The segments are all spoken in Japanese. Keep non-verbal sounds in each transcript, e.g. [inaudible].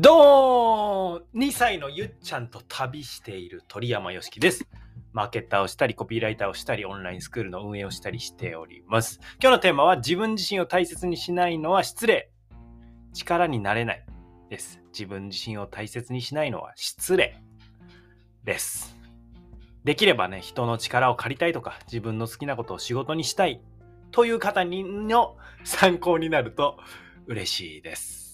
どーん !2 歳のゆっちゃんと旅している鳥山よしきです。マーケッターをしたり、コピーライターをしたり、オンラインスクールの運営をしたりしております。今日のテーマは自分自身を大切にしないのは失礼。力になれないです。自分自身を大切にしないのは失礼です。できればね、人の力を借りたいとか、自分の好きなことを仕事にしたいという方にの参考になると嬉しいです。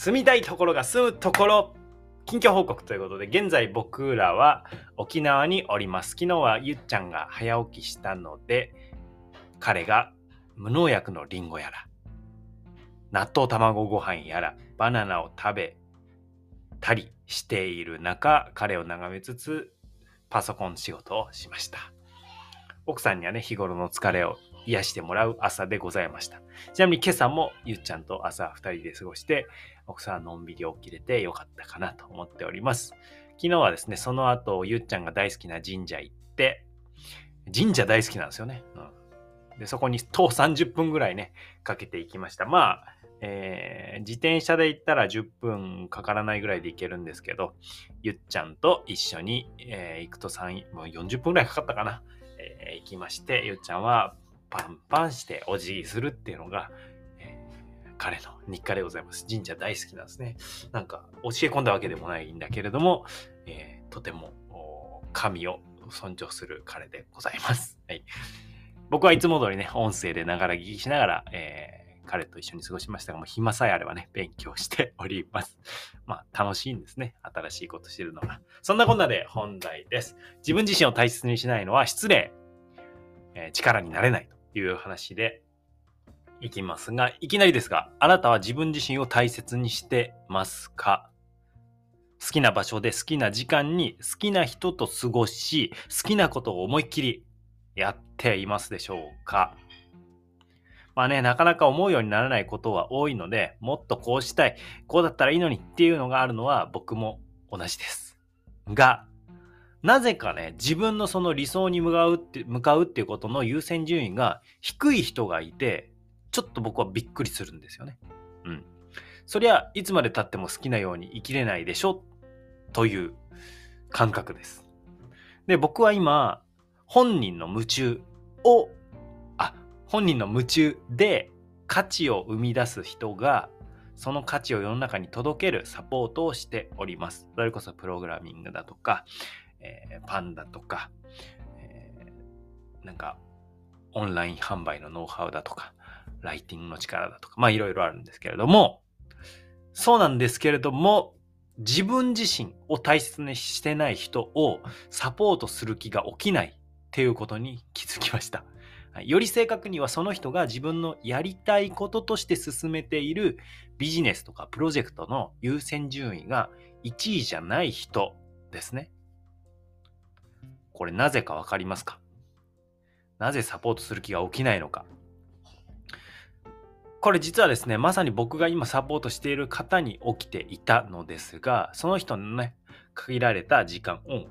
住みたいところが住むところ、近況報告ということで、現在僕らは沖縄におります。昨日はゆっちゃんが早起きしたので、彼が無農薬のリンゴやら、納豆卵ご飯やら、バナナを食べたりしている中、彼を眺めつつ、パソコン仕事をしました。奥さんにはね、日頃の疲れを癒してもらう朝でございました。ちなみに今朝もゆっちゃんと朝2人で過ごして、奥さんのんびり起きれてよかったかなと思っております。昨日はですね、その後、ゆっちゃんが大好きな神社行って、神社大好きなんですよね。うん、でそこに徒歩30分ぐらいね、かけていきました。まあ、えー自転車で行ったら10分かからないぐらいで行けるんですけど、ゆっちゃんと一緒に、えー行くと3、もう40分ぐらいかかったかな。えー行きまして、ゆっちゃんはパンパンしてお辞儀するっていうのが、えー彼の日課でございます。神社大好きなんですね。なんか教え込んだわけでもないんだけれども、えーとても神を尊重する彼でございます。はい、僕はいつも通りね、音声でながら聞きしながら、えー彼と一緒に過ごしましたが、もう暇さえあればね、勉強しております。まあ、楽しいんですね。新しいことしてるのが。そんなこんなで本題です。自分自身を大切にしないのは失礼。えー力になれないという話でいきますが、いきなりですが、あなたは自分自身を大切にしてますか？好きな場所で好きな時間に好きな人と過ごし、好きなことを思いっきりやっていますでしょうか？まあね、なかなか思うようにならないことは多いので、もっとこうしたい、こうだったらいいのにっていうのがあるのは僕も同じです。が、なぜかね、自分のその理想に向かうって向かうっていうことの優先順位が低い人がいて、ちょっと僕はびっくりするんですよね。うん。そりゃ、いつまで経っても好きなように生きれないでしょという感覚です。で、僕は今、本人の夢中を、あ、本人の夢中で価値を生み出す人が、その価値を世の中に届けるサポートをしております。それこそプログラミングだとか、えーパンダとか、えーなんか、オンライン販売のノウハウだとか、ライティングの力だとか、まあいろいろあるんですけれども、そうなんですけれども、自分自身を大切にしてない人をサポートする気が起きないっていうことに気づきました。より正確にはその人が自分のやりたいこととして進めているビジネスとかプロジェクトの優先順位が1位じゃない人ですね。これなぜかわかりますか？なぜサポートする気が起きないのか？これ実はですね、まさに僕が今サポートしている方に起きていたのですが、その人のね、限られた時間を、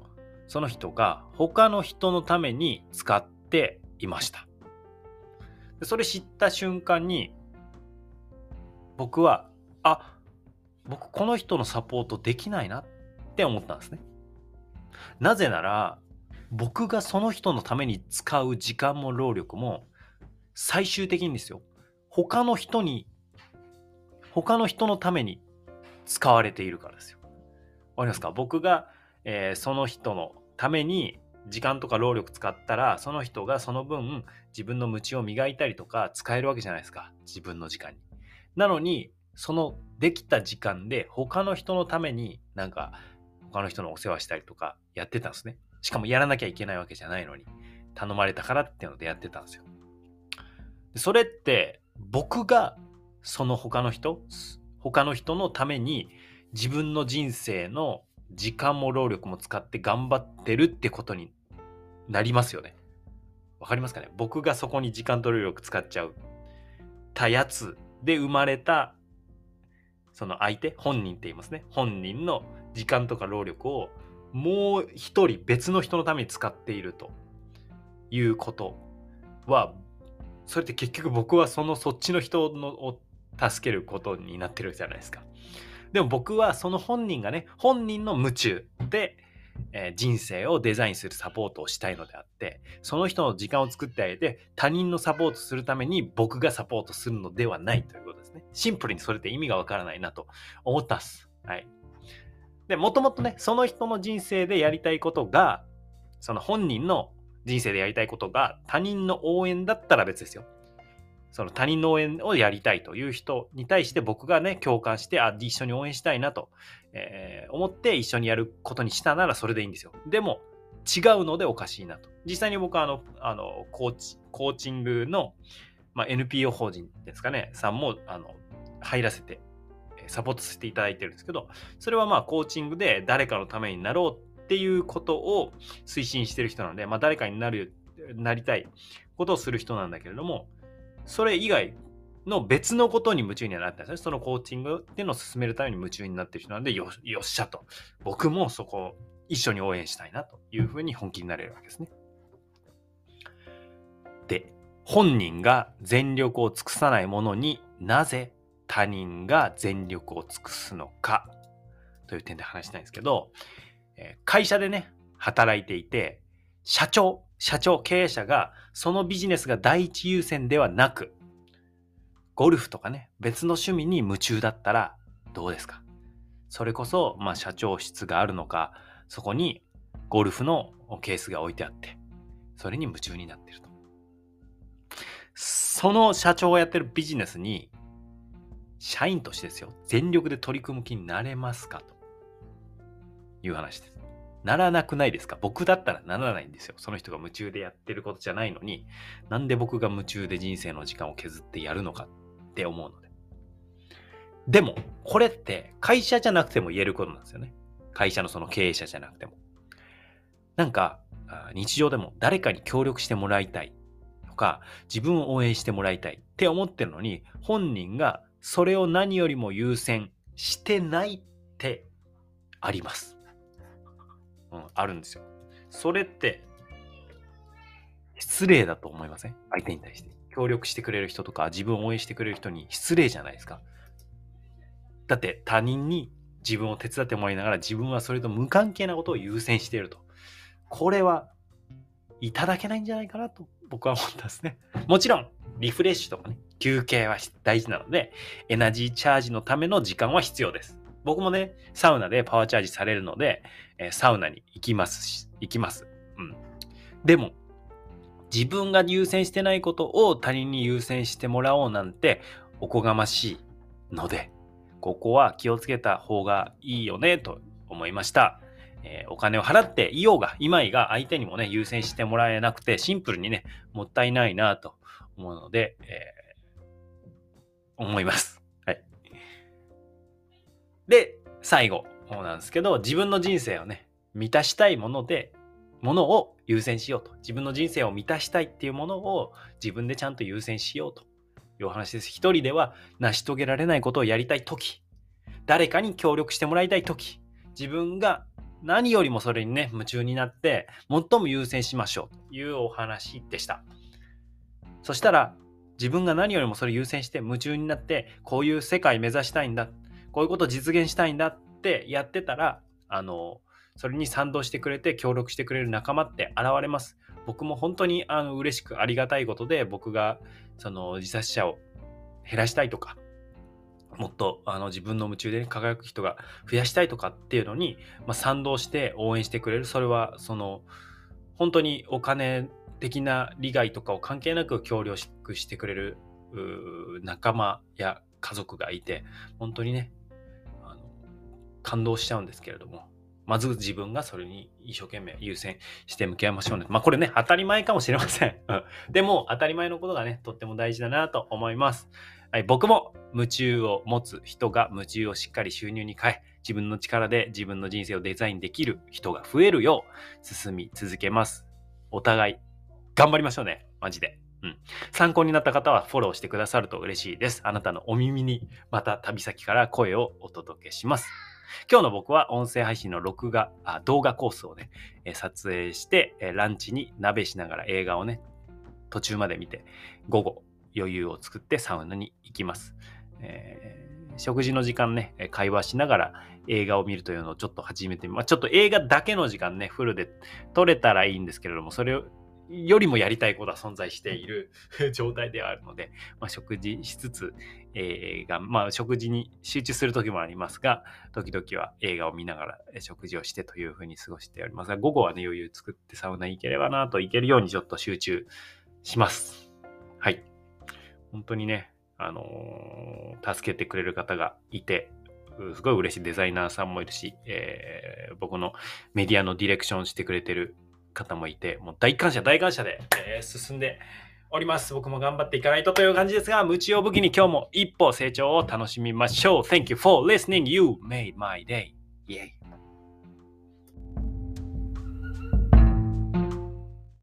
その人が他の人のために使っていました。それ知った瞬間に、僕は、あ、僕この人のサポートできないなって思ったんですね。なぜなら、僕がその人のために使う時間も労力も、最終的にですよ、他の人に、他の人のために使われているからですよ。わかりますか？僕が、えーその人のために時間とか労力使ったら、その人がその分自分の無知を磨いたりとか使えるわけじゃないですか。自分の時間に。なのに、そのできた時間で他の人のためになんか他の人のお世話したりとかやってたんですね。しかもやらなきゃいけないわけじゃないのに頼まれたからっていうのでやってたんですよ。でそれって僕がその他の人他の人のために自分の人生の時間も労力も使って頑張ってるってことになりますよね。わかりますかね？僕がそこに時間と労力使っちゃうたやつで生まれたその相手本人って言いますね本人の時間とか労力をもう一人別の人のために使っているということはそれって結局僕はそのそっちの人のを助けることになってるじゃないですか。でも僕はその本人がね、本人の夢中で、えー、人生をデザインするサポートをしたいのであって、その人の時間を作ってあげて、他人のサポートするために僕がサポートするのではないということですね。シンプルにそれって意味がわからないなと思ったっす。はい。で、もともとね、その人の人生でやりたいことが、その本人の人生でやりたいことが他人の応援だったら別ですよ。その他人の応援をやりたいという人に対して僕がね、共感して、あ、一緒に応援したいなと、えー、思って一緒にやることにしたならそれでいいんですよ。でも、違うのでおかしいなと。実際に僕はあの、あのコーチ、コーチングの、まあ、NPO 法人ですかね、さんも、あの、入らせて、サポートさせていただいてるんですけど、それはまあ、コーチングで誰かのためになろうっていうことを推進してる人なので、まあ、誰かになる、なりたいことをする人なんだけれども、それ以外の別のことに夢中にはなってないですね。そのコーチングっていうのを進めるために夢中になってる人なんで、よっしゃと。僕もそこを一緒に応援したいなというふうに本気になれるわけですね。で、本人が全力を尽くさないものになぜ他人が全力を尽くすのかという点で話したいんですけど、え会社でね、働いていて、社長、社長、経営者がそのビジネスが第一優先ではなく、ゴルフとかね、別の趣味に夢中だったらどうですか？それこそ、まあ、社長室があるのか、そこにゴルフのケースが置いてあって、それに夢中になってると。その社長がやってるビジネスに、社員としてですよ、全力で取り組む気になれますか？という話です。ならなくないですか？僕だったらならないんですよ。その人が夢中でやってることじゃないのに、なんで僕が夢中で人生の時間を削ってやるのかって思うので。でも、これって会社じゃなくても言えることなんですよね。会社のその経営者じゃなくても。なんか、日常でも誰かに協力してもらいたいとか、自分を応援してもらいたいって思ってるのに、本人がそれを何よりも優先してないってあります。うん、あるんですよ。それって、失礼だと思いません？相手に対して。協力してくれる人とか、自分を応援してくれる人に失礼じゃないですか。だって他人に自分を手伝ってもらいながら自分はそれと無関係なことを優先していると。これはいただけないんじゃないかなと僕は思ったんですね。もちろん、リフレッシュとかね、休憩は大事なので、エナジーチャージのための時間は必要です。僕もね、サウナでパワーチャージされるので、えサウナに行きますし、行きます。うん。でも、自分が優先してないことを他人に優先してもらおうなんておこがましいので、ここは気をつけた方がいいよねと思いました。えー、お金を払っていようが、いまいが相手にもね、優先してもらえなくて、シンプルにね、もったいないなと思うので、えー、思います。はい。で、最後なんですけど、自分の人生をね、満たしたいもので、ものを優先しようと。自分の人生を満たしたいっていうものを自分でちゃんと優先しようというお話です。一人では成し遂げられないことをやりたいとき、誰かに協力してもらいたいとき、自分が何よりもそれにね、夢中になって、最も優先しましょうというお話でした。そしたら、自分が何よりもそれ優先して夢中になって、こういう世界目指したいんだ。こういうことを実現したいんだってやってたら、あの、それに賛同してくれて協力してくれる仲間って現れます。僕も本当にあの嬉しくありがたいことで僕がその自殺者を減らしたいとか、もっとあの自分の夢中で、輝く人が増やしたいとかっていうのに、まあ、賛同して応援してくれる。それはその本当にお金的な利害とかを関係なく協力してくれる仲間や家族がいて、本当にね、あの感動しちゃうんですけれども、まず自分がそれに一生懸命優先して向き合いましょうね。まあこれね、当たり前かもしれません。でも当たり前のことがね、とっても大事だなと思います。はい、僕も夢中を持つ人が夢中をしっかり収入に変え、自分の力で自分の人生をデザインできる人が増えるよう進み続けます。お互い頑張りましょうね。マジで。うん。参考になった方はフォローしてくださると嬉しいです。あなたのお耳にまた旅先から声をお届けします。今日の僕は音声配信の録画、あ動画コースをね、え撮影して、えランチに鍋しながら映画をね、途中まで見て、午後余裕を作ってサウナに行きます。えー、食事の時間ね、会話しながら映画を見るというのをちょっと始めてみ、まあ、ちょっと映画だけの時間ね、フルで撮れたらいいんですけれども、それをよりもやりたいことは存在している [laughs] 状態ではあるので、まあ、食事しつつ、映画、まあ、食事に集中する時もありますが、時々は映画を見ながら食事をしてというふうに過ごしておりますが、午後はね、余裕作ってサウナ行ければなと、行けるようにちょっと集中します。はい。本当にね、あのー、助けてくれる方がいて、すごい嬉しいデザイナーさんもいるし、えー、僕のメディアのディレクションしてくれてる方もいて、もう大感謝、大感謝で、えー、進んでおります。僕も頑張っていかないとという感じですが、無知を武器に今日も一歩成長を楽しみましょう。Thank you for listening. You made my day. Yay.